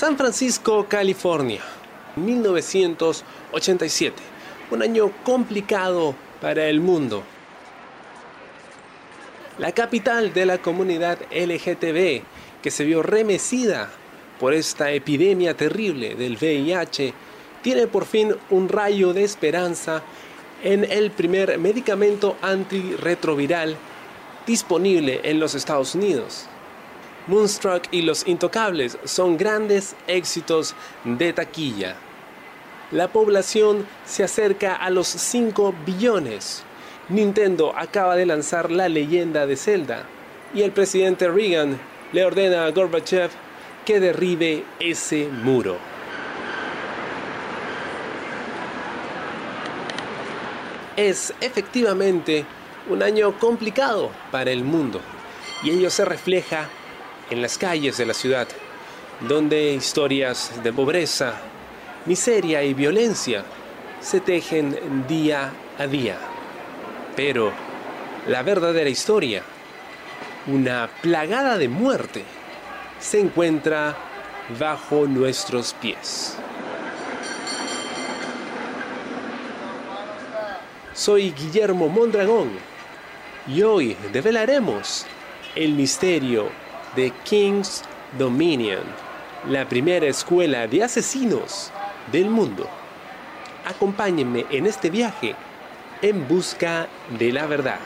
San Francisco, California, 1987. Un año complicado para el mundo. La capital de la comunidad LGTB, que se vio remecida por esta epidemia terrible del VIH, tiene por fin un rayo de esperanza en el primer medicamento antirretroviral disponible en los Estados Unidos. Moonstruck y Los Intocables son grandes éxitos de taquilla. La población se acerca a los 5 billones. Nintendo acaba de lanzar la leyenda de Zelda y el presidente Reagan le ordena a Gorbachev que derribe ese muro. Es efectivamente un año complicado para el mundo y ello se refleja en las calles de la ciudad, donde historias de pobreza, miseria y violencia se tejen día a día. Pero la verdadera historia, una plagada de muerte, se encuentra bajo nuestros pies. Soy Guillermo Mondragón y hoy develaremos el misterio de King's Dominion, la primera escuela de asesinos del mundo. Acompáñenme en este viaje en busca de la verdad.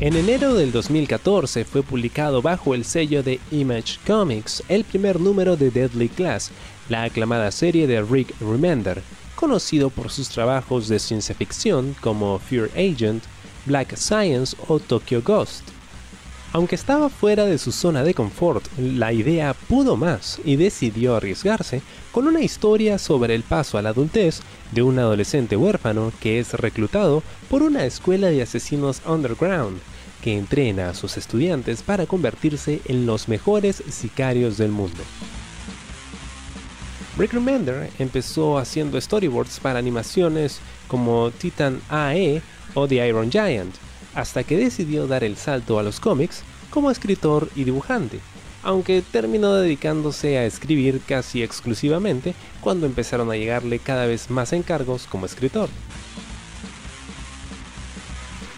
En enero del 2014 fue publicado bajo el sello de Image Comics el primer número de Deadly Class, la aclamada serie de Rick Remender, conocido por sus trabajos de ciencia ficción como Fear Agent, Black Science o Tokyo Ghost. Aunque estaba fuera de su zona de confort, la idea pudo más y decidió arriesgarse con una historia sobre el paso a la adultez de un adolescente huérfano que es reclutado por una escuela de asesinos underground que entrena a sus estudiantes para convertirse en los mejores sicarios del mundo. Rick Remender empezó haciendo storyboards para animaciones como Titan AE o The Iron Giant, hasta que decidió dar el salto a los cómics como escritor y dibujante, aunque terminó dedicándose a escribir casi exclusivamente cuando empezaron a llegarle cada vez más encargos como escritor.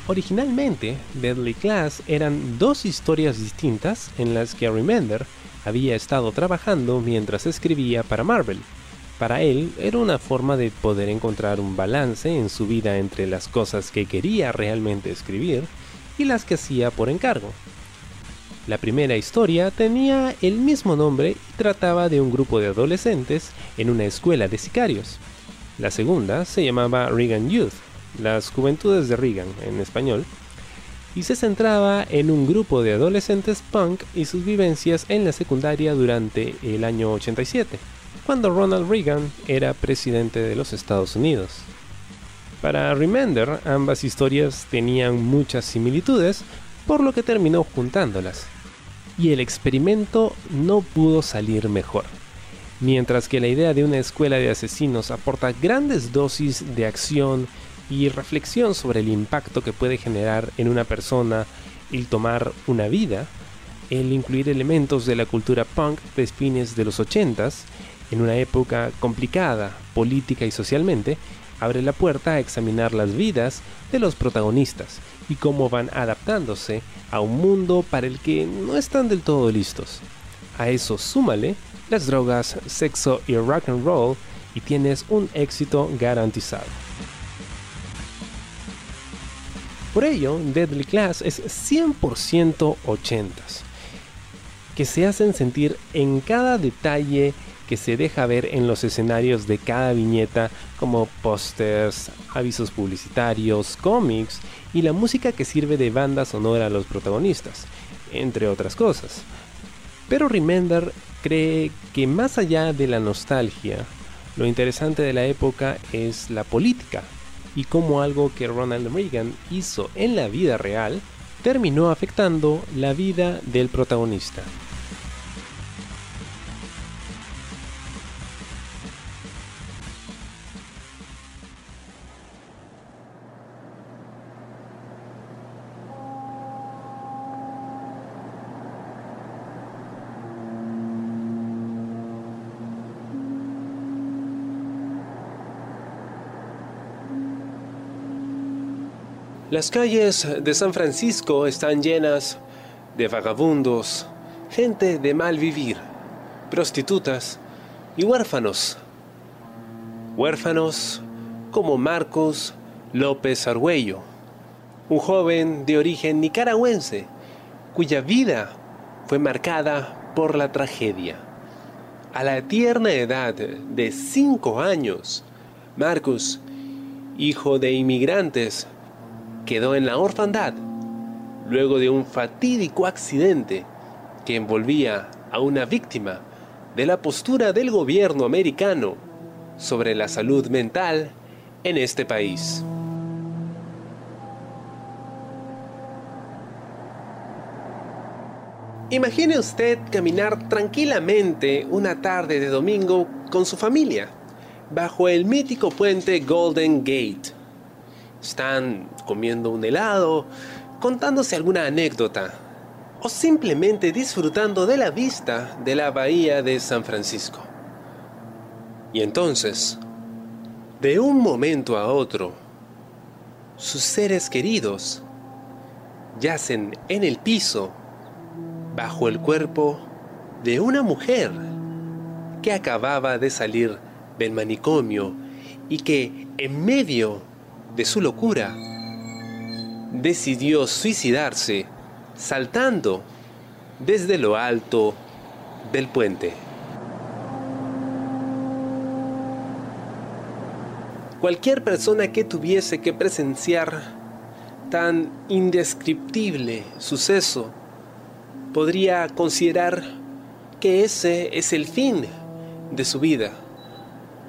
Originalmente, Deadly Class eran dos historias distintas en las que Remender había estado trabajando mientras escribía para Marvel. Para él era una forma de poder encontrar un balance en su vida entre las cosas que quería realmente escribir y las que hacía por encargo. La primera historia tenía el mismo nombre y trataba de un grupo de adolescentes en una escuela de sicarios. La segunda se llamaba Reagan Youth las Juventudes de Reagan en español, y se centraba en un grupo de adolescentes punk y sus vivencias en la secundaria durante el año 87, cuando Ronald Reagan era presidente de los Estados Unidos. Para Remender, ambas historias tenían muchas similitudes, por lo que terminó juntándolas. Y el experimento no pudo salir mejor. Mientras que la idea de una escuela de asesinos aporta grandes dosis de acción y reflexión sobre el impacto que puede generar en una persona el tomar una vida, el incluir elementos de la cultura punk de fines de los 80s, en una época complicada política y socialmente, abre la puerta a examinar las vidas de los protagonistas y cómo van adaptándose a un mundo para el que no están del todo listos. A eso súmale las drogas, sexo y rock and roll y tienes un éxito garantizado. Por ello, Deadly Class es 100% 80s, que se hacen sentir en cada detalle que se deja ver en los escenarios de cada viñeta como pósters, avisos publicitarios, cómics y la música que sirve de banda sonora a los protagonistas, entre otras cosas. Pero Remender cree que más allá de la nostalgia, lo interesante de la época es la política y cómo algo que Ronald Reagan hizo en la vida real terminó afectando la vida del protagonista. Las calles de San Francisco están llenas de vagabundos, gente de mal vivir, prostitutas y huérfanos. Huérfanos como Marcos López Argüello, un joven de origen nicaragüense cuya vida fue marcada por la tragedia. A la tierna edad de cinco años, Marcos, hijo de inmigrantes, quedó en la orfandad luego de un fatídico accidente que envolvía a una víctima de la postura del gobierno americano sobre la salud mental en este país. Imagine usted caminar tranquilamente una tarde de domingo con su familia bajo el mítico puente Golden Gate están comiendo un helado, contándose alguna anécdota o simplemente disfrutando de la vista de la bahía de San Francisco. Y entonces, de un momento a otro, sus seres queridos yacen en el piso bajo el cuerpo de una mujer que acababa de salir del manicomio y que en medio de su locura, decidió suicidarse saltando desde lo alto del puente. Cualquier persona que tuviese que presenciar tan indescriptible suceso podría considerar que ese es el fin de su vida.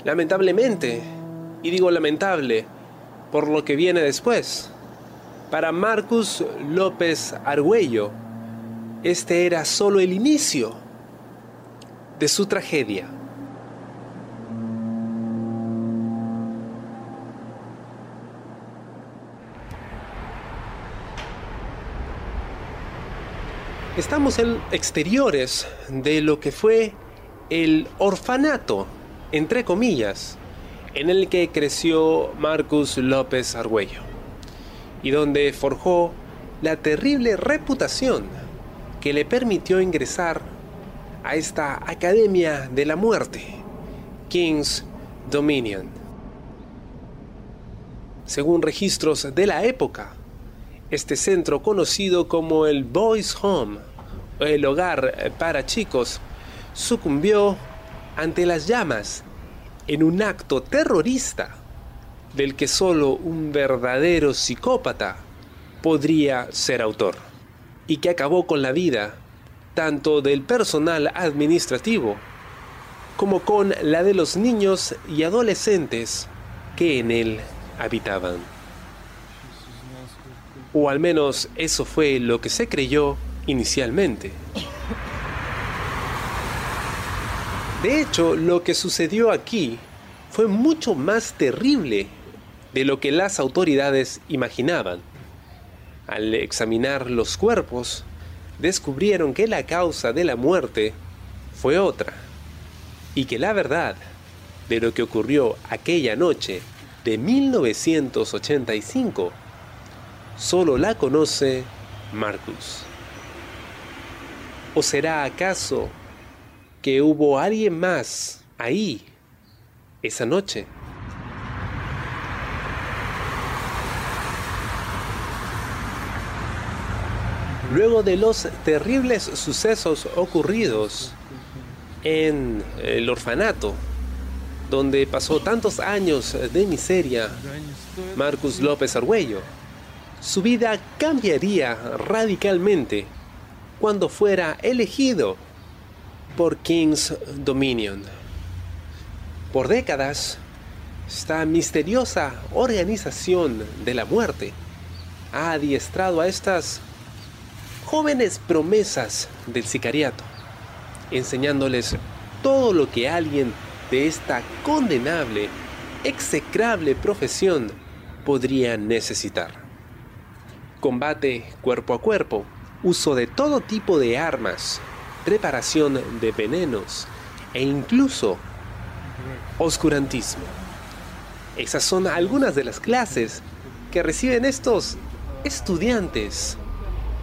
Lamentablemente, y digo lamentable, por lo que viene después. Para Marcus López Argüello, este era solo el inicio de su tragedia. Estamos en exteriores de lo que fue el orfanato, entre comillas, en el que creció Marcus López Argüello y donde forjó la terrible reputación que le permitió ingresar a esta Academia de la Muerte, King's Dominion. Según registros de la época, este centro conocido como el Boys Home, el hogar para chicos, sucumbió ante las llamas en un acto terrorista del que solo un verdadero psicópata podría ser autor, y que acabó con la vida tanto del personal administrativo como con la de los niños y adolescentes que en él habitaban. O al menos eso fue lo que se creyó inicialmente. De hecho, lo que sucedió aquí fue mucho más terrible de lo que las autoridades imaginaban. Al examinar los cuerpos, descubrieron que la causa de la muerte fue otra, y que la verdad de lo que ocurrió aquella noche de 1985 solo la conoce Marcus. ¿O será acaso que hubo alguien más ahí esa noche. Luego de los terribles sucesos ocurridos en el orfanato, donde pasó tantos años de miseria, Marcus López Argüello, su vida cambiaría radicalmente cuando fuera elegido por King's Dominion. Por décadas, esta misteriosa organización de la muerte ha adiestrado a estas jóvenes promesas del sicariato, enseñándoles todo lo que alguien de esta condenable, execrable profesión podría necesitar. Combate cuerpo a cuerpo, uso de todo tipo de armas, preparación de venenos e incluso oscurantismo. Esas son algunas de las clases que reciben estos estudiantes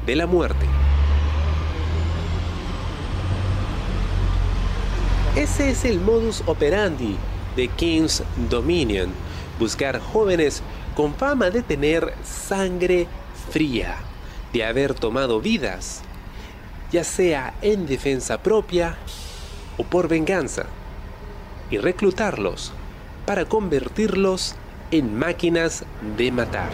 de la muerte. Ese es el modus operandi de King's Dominion, buscar jóvenes con fama de tener sangre fría, de haber tomado vidas, ya sea en defensa propia o por venganza, y reclutarlos para convertirlos en máquinas de matar.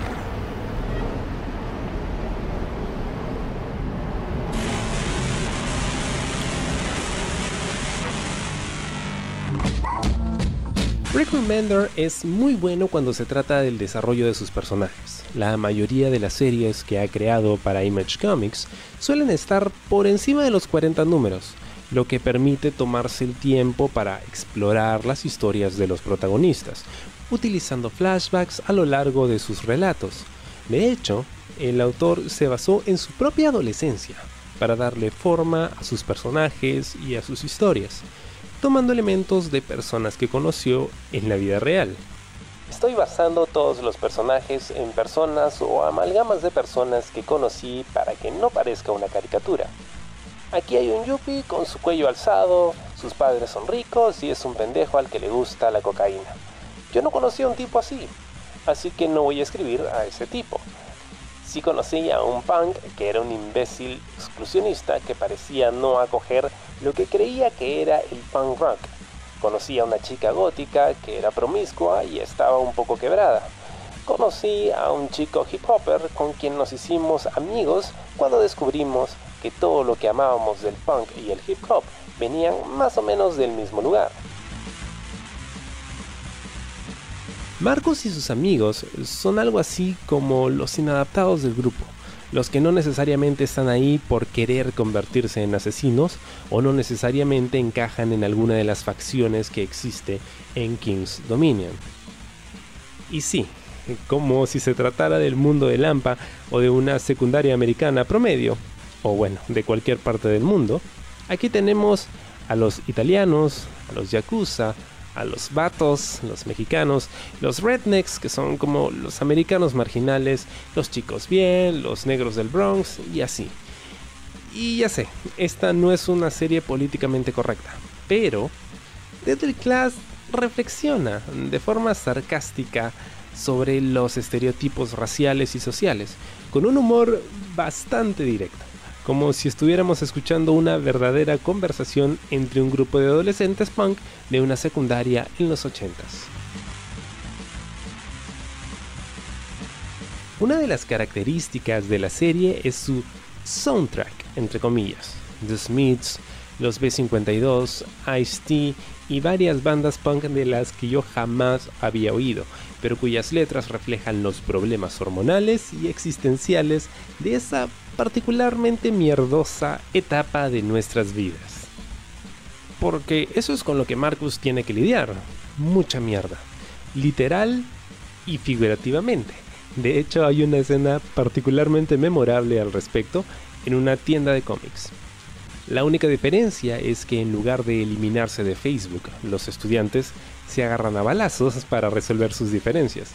Rick Remender es muy bueno cuando se trata del desarrollo de sus personajes. La mayoría de las series que ha creado para Image Comics suelen estar por encima de los 40 números, lo que permite tomarse el tiempo para explorar las historias de los protagonistas, utilizando flashbacks a lo largo de sus relatos. De hecho, el autor se basó en su propia adolescencia para darle forma a sus personajes y a sus historias tomando elementos de personas que conoció en la vida real. Estoy basando todos los personajes en personas o amalgamas de personas que conocí para que no parezca una caricatura. Aquí hay un yuppie con su cuello alzado, sus padres son ricos y es un pendejo al que le gusta la cocaína. Yo no conocí a un tipo así, así que no voy a escribir a ese tipo. Sí conocí a un punk que era un imbécil exclusionista que parecía no acoger lo que creía que era el punk rock. Conocí a una chica gótica que era promiscua y estaba un poco quebrada. Conocí a un chico hip hopper con quien nos hicimos amigos cuando descubrimos que todo lo que amábamos del punk y el hip hop venían más o menos del mismo lugar. Marcos y sus amigos son algo así como los inadaptados del grupo, los que no necesariamente están ahí por querer convertirse en asesinos o no necesariamente encajan en alguna de las facciones que existe en King's Dominion. Y sí, como si se tratara del mundo de Lampa o de una secundaria americana promedio, o bueno, de cualquier parte del mundo, aquí tenemos a los italianos, a los yakuza, a los vatos, los mexicanos, los rednecks, que son como los americanos marginales, los chicos bien, los negros del Bronx y así. Y ya sé, esta no es una serie políticamente correcta, pero Deadly Class reflexiona de forma sarcástica sobre los estereotipos raciales y sociales, con un humor bastante directo como si estuviéramos escuchando una verdadera conversación entre un grupo de adolescentes punk de una secundaria en los 80s. Una de las características de la serie es su soundtrack, entre comillas. The Smiths, los B52, Ice-T y varias bandas punk de las que yo jamás había oído, pero cuyas letras reflejan los problemas hormonales y existenciales de esa particularmente mierdosa etapa de nuestras vidas. Porque eso es con lo que Marcus tiene que lidiar. Mucha mierda. Literal y figurativamente. De hecho, hay una escena particularmente memorable al respecto en una tienda de cómics. La única diferencia es que en lugar de eliminarse de Facebook, los estudiantes se agarran a balazos para resolver sus diferencias.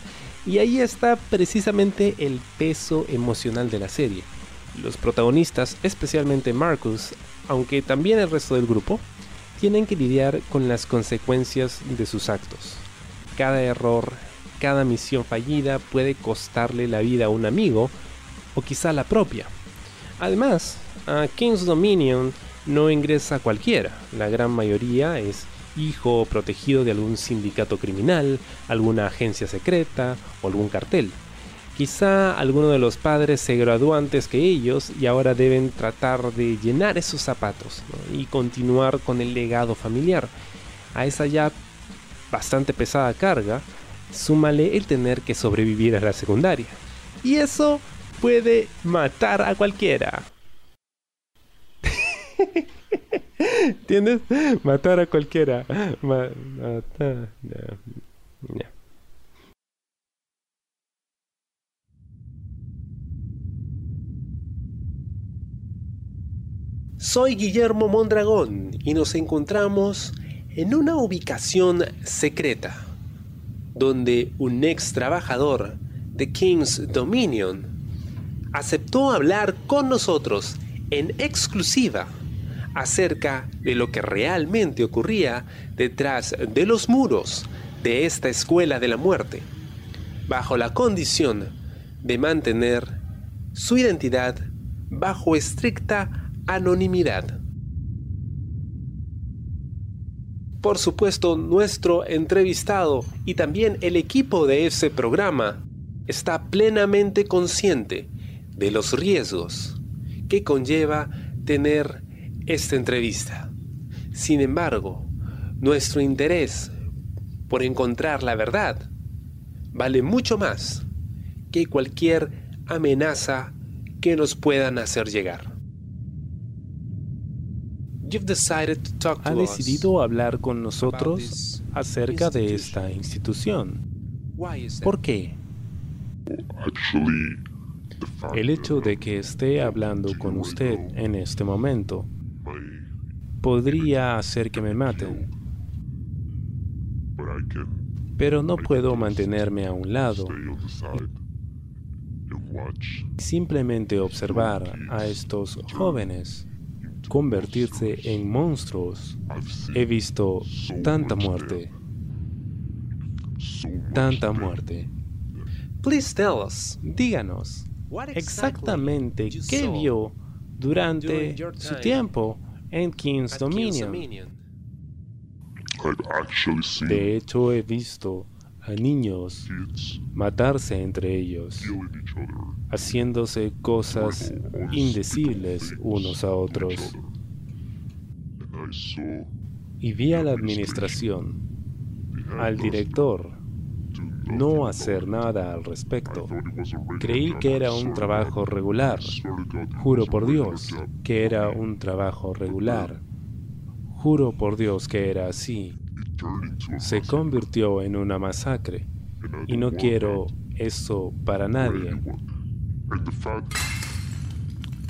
Y ahí está precisamente el peso emocional de la serie los protagonistas, especialmente Marcus, aunque también el resto del grupo, tienen que lidiar con las consecuencias de sus actos. Cada error, cada misión fallida puede costarle la vida a un amigo o quizá la propia. Además, a King's Dominion no ingresa cualquiera, la gran mayoría es hijo o protegido de algún sindicato criminal, alguna agencia secreta o algún cartel. Quizá alguno de los padres se graduó antes que ellos y ahora deben tratar de llenar esos zapatos y continuar con el legado familiar. A esa ya bastante pesada carga, súmale el tener que sobrevivir a la secundaria. Y eso puede matar a cualquiera. ¿Entiendes? Matar a cualquiera. matar. Soy Guillermo Mondragón y nos encontramos en una ubicación secreta, donde un ex trabajador de King's Dominion aceptó hablar con nosotros en exclusiva acerca de lo que realmente ocurría detrás de los muros de esta escuela de la muerte, bajo la condición de mantener su identidad bajo estricta anonimidad. Por supuesto, nuestro entrevistado y también el equipo de ese programa está plenamente consciente de los riesgos que conlleva tener esta entrevista. Sin embargo, nuestro interés por encontrar la verdad vale mucho más que cualquier amenaza que nos puedan hacer llegar. Ha decidido hablar con nosotros acerca de esta institución. ¿Por qué? El hecho de que esté hablando con usted en este momento podría hacer que me maten. Pero no puedo mantenerme a un lado simplemente observar a estos jóvenes convertirse en monstruos. He visto tanta muerte. Tanta muerte. Please tell us. Díganos exactamente qué vio durante su tiempo en King's Dominion. De hecho, he visto a niños matarse entre ellos, haciéndose cosas indecibles unos a otros. Y vi a la administración, al director, no hacer nada al respecto. Creí que era un trabajo regular. Juro por Dios que era un trabajo regular. Juro por Dios que era así se convirtió en una masacre y no quiero eso para nadie.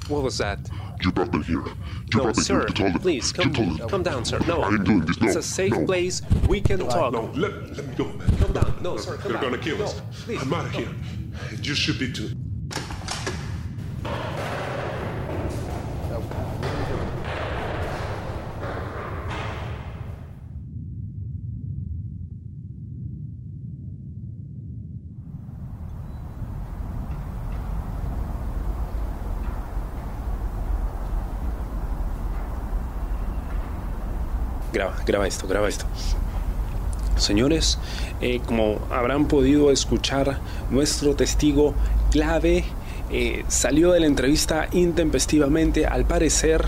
What was that? Get back in here. Get No, in sir, here. Get all please, Get come, come down, sir. No, I ain't doing this. No. it's a safe no. place. We can talk. No, let, let me go, man. Come down. No, sir, come They're down. gonna kill No, us. please, I'm out of no. here. You should be too. Graba, graba esto, graba esto. Señores, eh, como habrán podido escuchar, nuestro testigo clave eh, salió de la entrevista intempestivamente. Al parecer,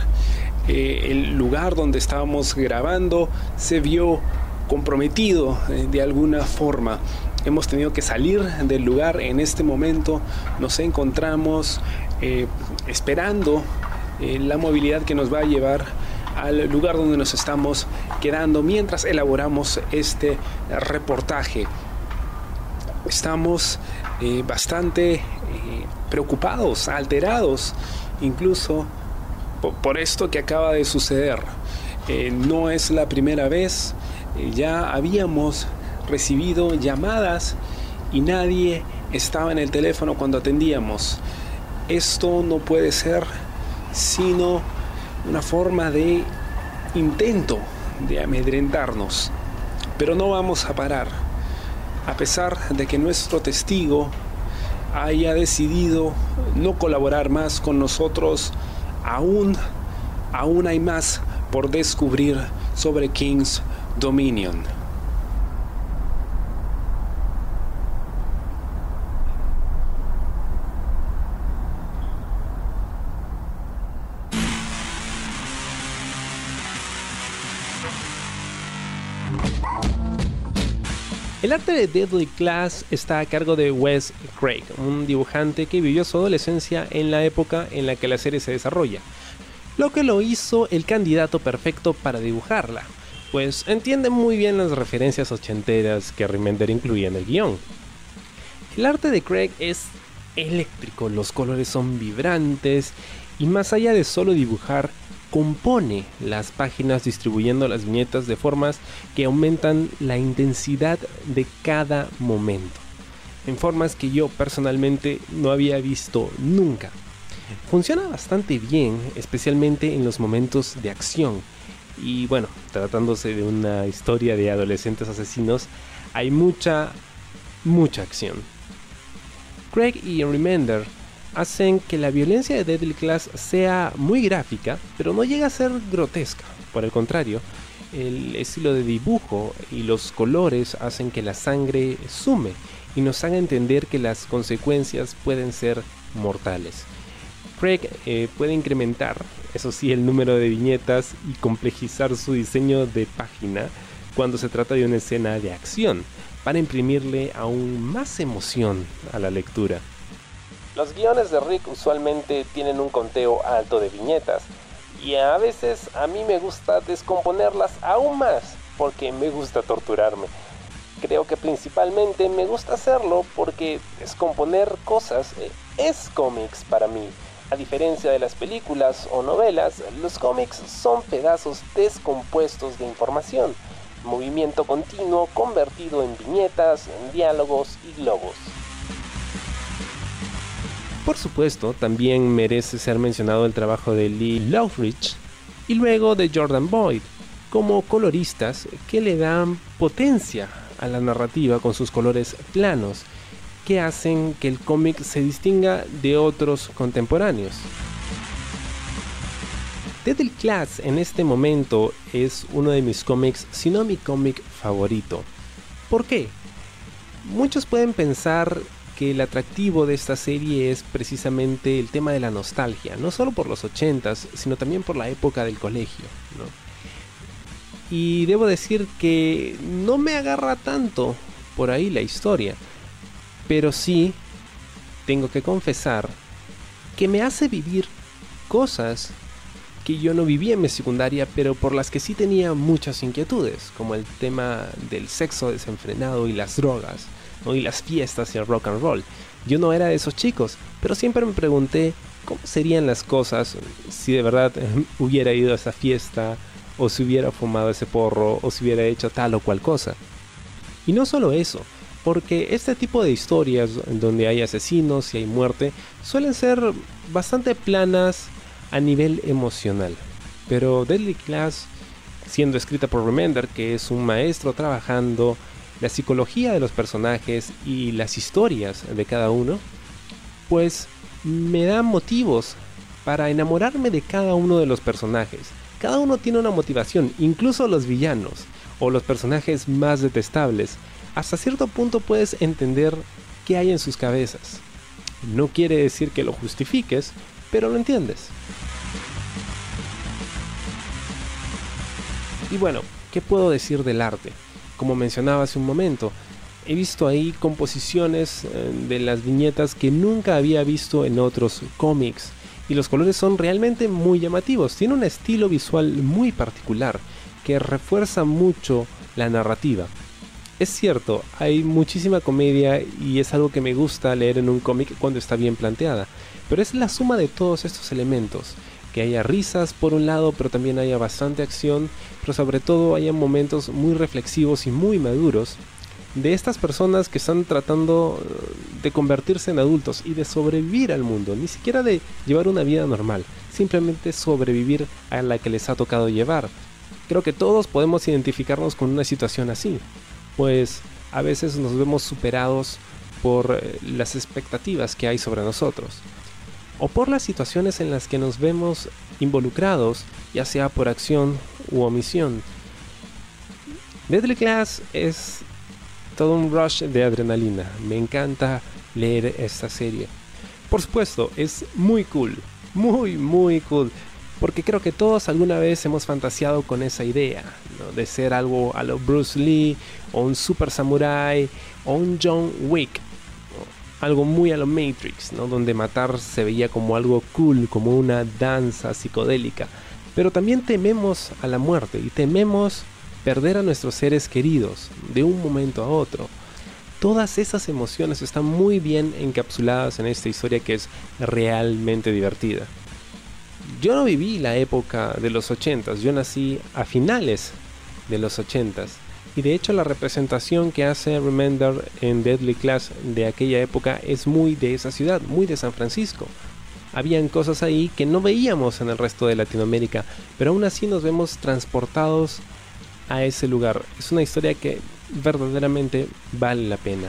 eh, el lugar donde estábamos grabando se vio comprometido de alguna forma. Hemos tenido que salir del lugar en este momento. Nos encontramos esperando la movilidad que nos va a llevar al lugar donde nos estamos quedando mientras elaboramos este reportaje. Estamos eh, bastante eh, preocupados, alterados, incluso po- por, esto que acaba de suceder. Eh, no es la primera vez, ya habíamos recibido llamadas y nadie estaba en el teléfono cuando atendíamos. Esto no puede ser sino una forma de intento de amedrentarnos. Pero no vamos a parar. A pesar de que nuestro testigo haya decidido no colaborar más con nosotros, aún, aún hay más por descubrir sobre King's Dominion. El arte de Deadly Class está a cargo de Wes Craig, un dibujante que vivió su adolescencia en la época en la que la serie se desarrolla, lo que lo hizo el candidato perfecto para dibujarla, pues entiende muy bien las referencias ochenteras que Remender incluía en el guion. El arte de Craig es eléctrico, los colores son vibrantes y más allá de solo dibujar, compone las páginas distribuyendo las viñetas de formas que aumentan la intensidad de cada momento. en formas que yo personalmente no había visto nunca. Funciona bastante bien, especialmente en los momentos de acción. Y bueno, tratándose de una historia de adolescentes asesinos, hay mucha, mucha acción. Craig y Remender hacen que la violencia de Deadly Class sea muy gráfica, pero no llega a ser grotesca. Por el contrario, el estilo de dibujo y los colores hacen que la sangre sume y nos haga entender que las consecuencias pueden ser mortales. Craig eh, puede incrementar, eso sí, el número de viñetas y complejizar su diseño de página cuando se trata de una escena de acción, para imprimirle aún más emoción a la lectura. Los guiones de Rick usualmente tienen un conteo alto de viñetas, y a veces a mí me gusta descomponerlas aún más porque me gusta torturarme. Creo que principalmente me gusta hacerlo porque descomponer cosas eh, es cómics para mí. A diferencia de las películas o novelas, los cómics son pedazos descompuestos de información, movimiento continuo convertido en viñetas, diálogos y globos. Por supuesto, también merece ser mencionado el trabajo de Lee Loveridge y luego de Jordan Boyd como coloristas que le dan potencia a la narrativa con sus colores planos que hacen que el cómic se distinga de otros contemporáneos. Deadly Class en este momento es uno de mis cómics, si no mi cómic favorito. ¿Por qué? Muchos pueden pensar que el atractivo de esta serie es precisamente el tema de la nostalgia, no solo por los 80s, sino también por la época del colegio. Y debo decir que no me agarra tanto por ahí la historia, pero sí tengo que confesar que me hace vivir cosas que yo no vivía en mi secundaria, pero por las que sí tenía muchas inquietudes, como el tema del sexo desenfrenado y las drogas y las fiestas y el rock and roll. Yo no era de esos chicos, pero siempre me pregunté cómo serían las cosas si de verdad hubiera ido a esa fiesta, o si hubiera fumado ese porro, o si hubiera hecho tal o cual cosa. Y no solo eso, porque este tipo de historias donde hay asesinos y hay muerte suelen ser bastante planas a nivel emocional. Pero Deadly Class, siendo escrita por Remender, que es un maestro trabajando la psicología de los personajes y las historias de cada uno, pues me da motivos para enamorarme de cada uno de los personajes. Cada uno tiene una motivación, incluso los villanos o los personajes más detestables. Hasta cierto punto puedes entender qué hay en sus cabezas. No quiere decir que lo justifiques, pero lo entiendes. Y bueno, ¿qué puedo decir del arte? Como mencionaba hace un momento. He visto ahí composiciones eh, de las viñetas que nunca había visto en otros cómics y los colores son realmente muy llamativos. Tiene un estilo visual muy particular que refuerza mucho la narrativa. Es cierto, hay muchísima comedia y es algo que me gusta leer en un cómic cuando está bien planteada, pero es la suma de todos estos elementos que haya risas por un lado, pero también haya bastante acción, pero sobre todo haya momentos muy reflexivos y muy maduros de estas personas que están tratando eh, de convertirse en adultos y de sobrevivir al mundo, ni siquiera de llevar una vida normal, simplemente sobrevivir a la que les ha tocado llevar. Creo que todos podemos identificarnos con una situación así, pues a veces nos vemos superados por eh, las expectativas que hay sobre nosotros o por las situaciones en las que nos vemos involucrados, ya sea por acción u omisión. Deadly Class es todo un rush de adrenalina. Me encanta leer esta serie. Por supuesto, es muy cool, muy, muy cool. Porque creo que todos alguna vez hemos fantaseado con esa idea, de ser algo a lo Bruce Lee, o un super samurai, o un John Wick algo muy a lo Matrix, ¿no? donde matar se veía como algo cool, como una danza psicodélica. Pero también tememos a la muerte y tememos perder a nuestros seres queridos de un momento a otro. Todas esas emociones están muy bien encapsuladas en esta historia que es realmente divertida. Yo no viví la época de los 80s, yo nací a finales de los 80s Y de hecho la representación que hace Remender en Deadly Class de aquella época es muy de esa ciudad, muy de San Francisco. Habían cosas ahí que no veíamos en el resto de Latinoamérica, pero aún así nos vemos transportados a ese lugar. Es una historia que verdaderamente vale la pena.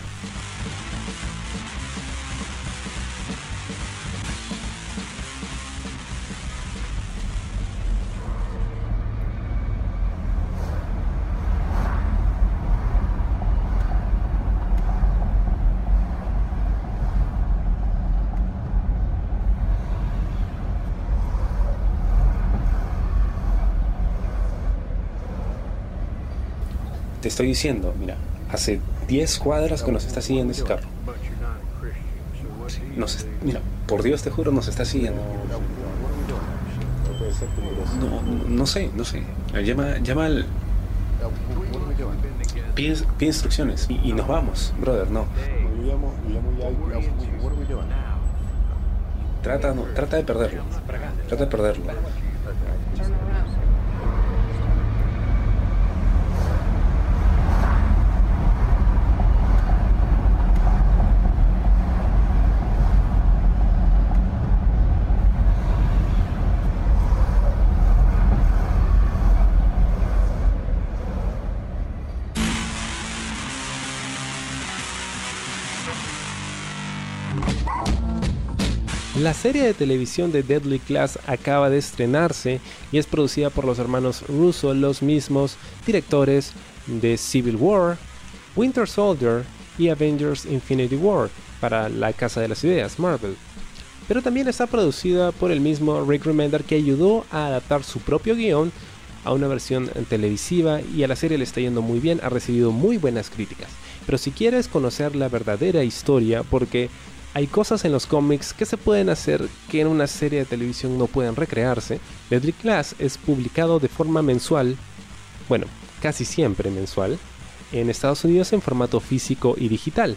Te estoy diciendo, mira, hace 10 cuadras que nos está siguiendo ese carro. Mira, por Dios te juro, nos está siguiendo. No, no sé, no sé. Llama, llama al... Pide, pide instrucciones y, y, nos vamos, brother, no. Trata, no, trata de perderlo. Trata de perderlo. La serie de televisión de Deadly Class acaba de estrenarse y es producida por los hermanos Russo, los mismos directores de Civil War, Winter Soldier y Avengers Infinity War para la Casa de las Ideas, Marvel. Pero también está producida por el mismo Rick Remender que ayudó a adaptar su propio guion a una versión televisiva y a la serie le está yendo muy bien, ha recibido muy buenas críticas. Pero si quieres conocer la verdadera historia, porque hay cosas en los cómics que se pueden hacer que en una serie de televisión no pueden recrearse. Deadly Class es publicado de forma mensual, bueno, casi siempre mensual, en Estados Unidos en formato físico y digital.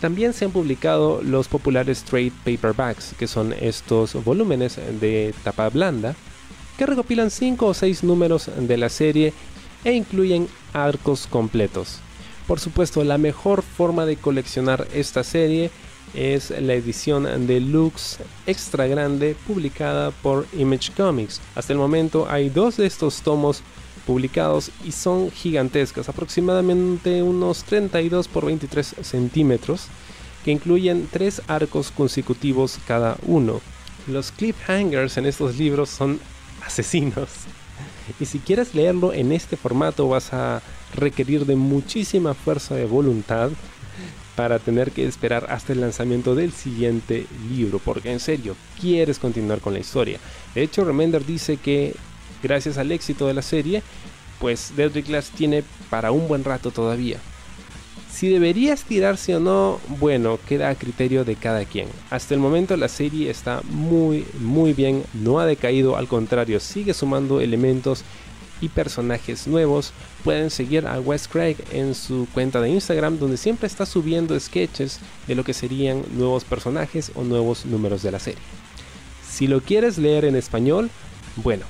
También se han publicado los populares trade paperbacks, que son estos volúmenes de tapa blanda, que recopilan 5 o 6 números de la serie e incluyen arcos completos. Por supuesto, la mejor forma de coleccionar esta serie es la edición deluxe extra grande publicada por Image Comics. Hasta el momento hay dos de estos tomos publicados y son gigantescas, aproximadamente unos 32 por 23 centímetros, que incluyen tres arcos consecutivos cada uno. Los cliffhangers en estos libros son asesinos. Y si quieres leerlo en este formato vas a requerir de muchísima fuerza de voluntad para tener que esperar hasta el lanzamiento del siguiente libro, porque en serio, quieres continuar con la historia. De hecho, Remender dice que gracias al éxito de la serie, pues Deadly Class tiene para un buen rato todavía. Si debería estirarse o no, bueno, queda a criterio de cada quien. Hasta el momento la serie está muy, muy bien, no ha decaído, al contrario, sigue sumando elementos y personajes nuevos, pueden seguir a Wes Craig en su cuenta de Instagram donde siempre está subiendo sketches de lo que serían nuevos personajes o nuevos números de la serie. Si lo quieres leer en español, bueno,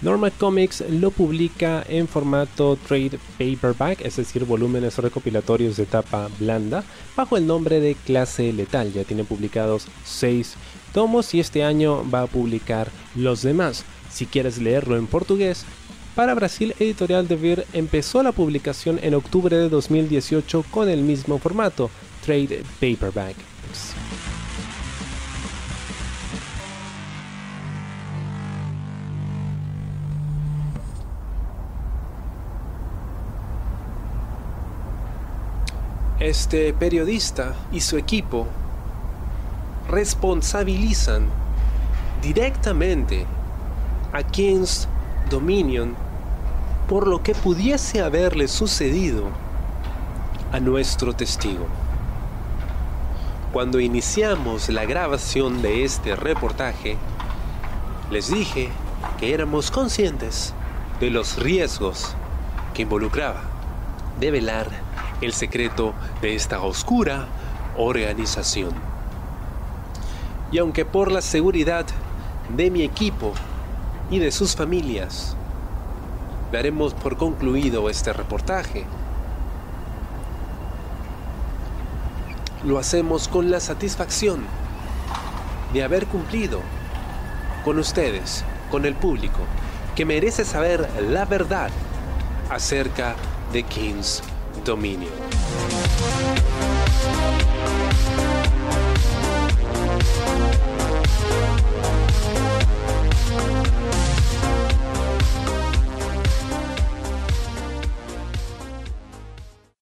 Norma Comics lo publica en formato trade paperback, es decir, volúmenes recopilatorios de tapa blanda, bajo el nombre de Clase Letal. Ya tiene publicados 6 tomos y este año va a publicar los demás. Si quieres leerlo en portugués, para Brasil, Editorial de Vir empezó la publicación en octubre de 2018 con el mismo formato, Trade Paperback. Este periodista y su equipo responsabilizan directamente a King's Dominion por lo que pudiese haberle sucedido a nuestro testigo. Cuando iniciamos la grabación de este reportaje, les dije que éramos conscientes de los riesgos que involucraba develar el secreto de esta oscura organización. Y aunque por la seguridad de mi equipo y de sus familias daremos por concluido este reportaje. Lo hacemos con la satisfacción de haber cumplido con ustedes, con el público, que merece saber la verdad acerca de King's Dominion.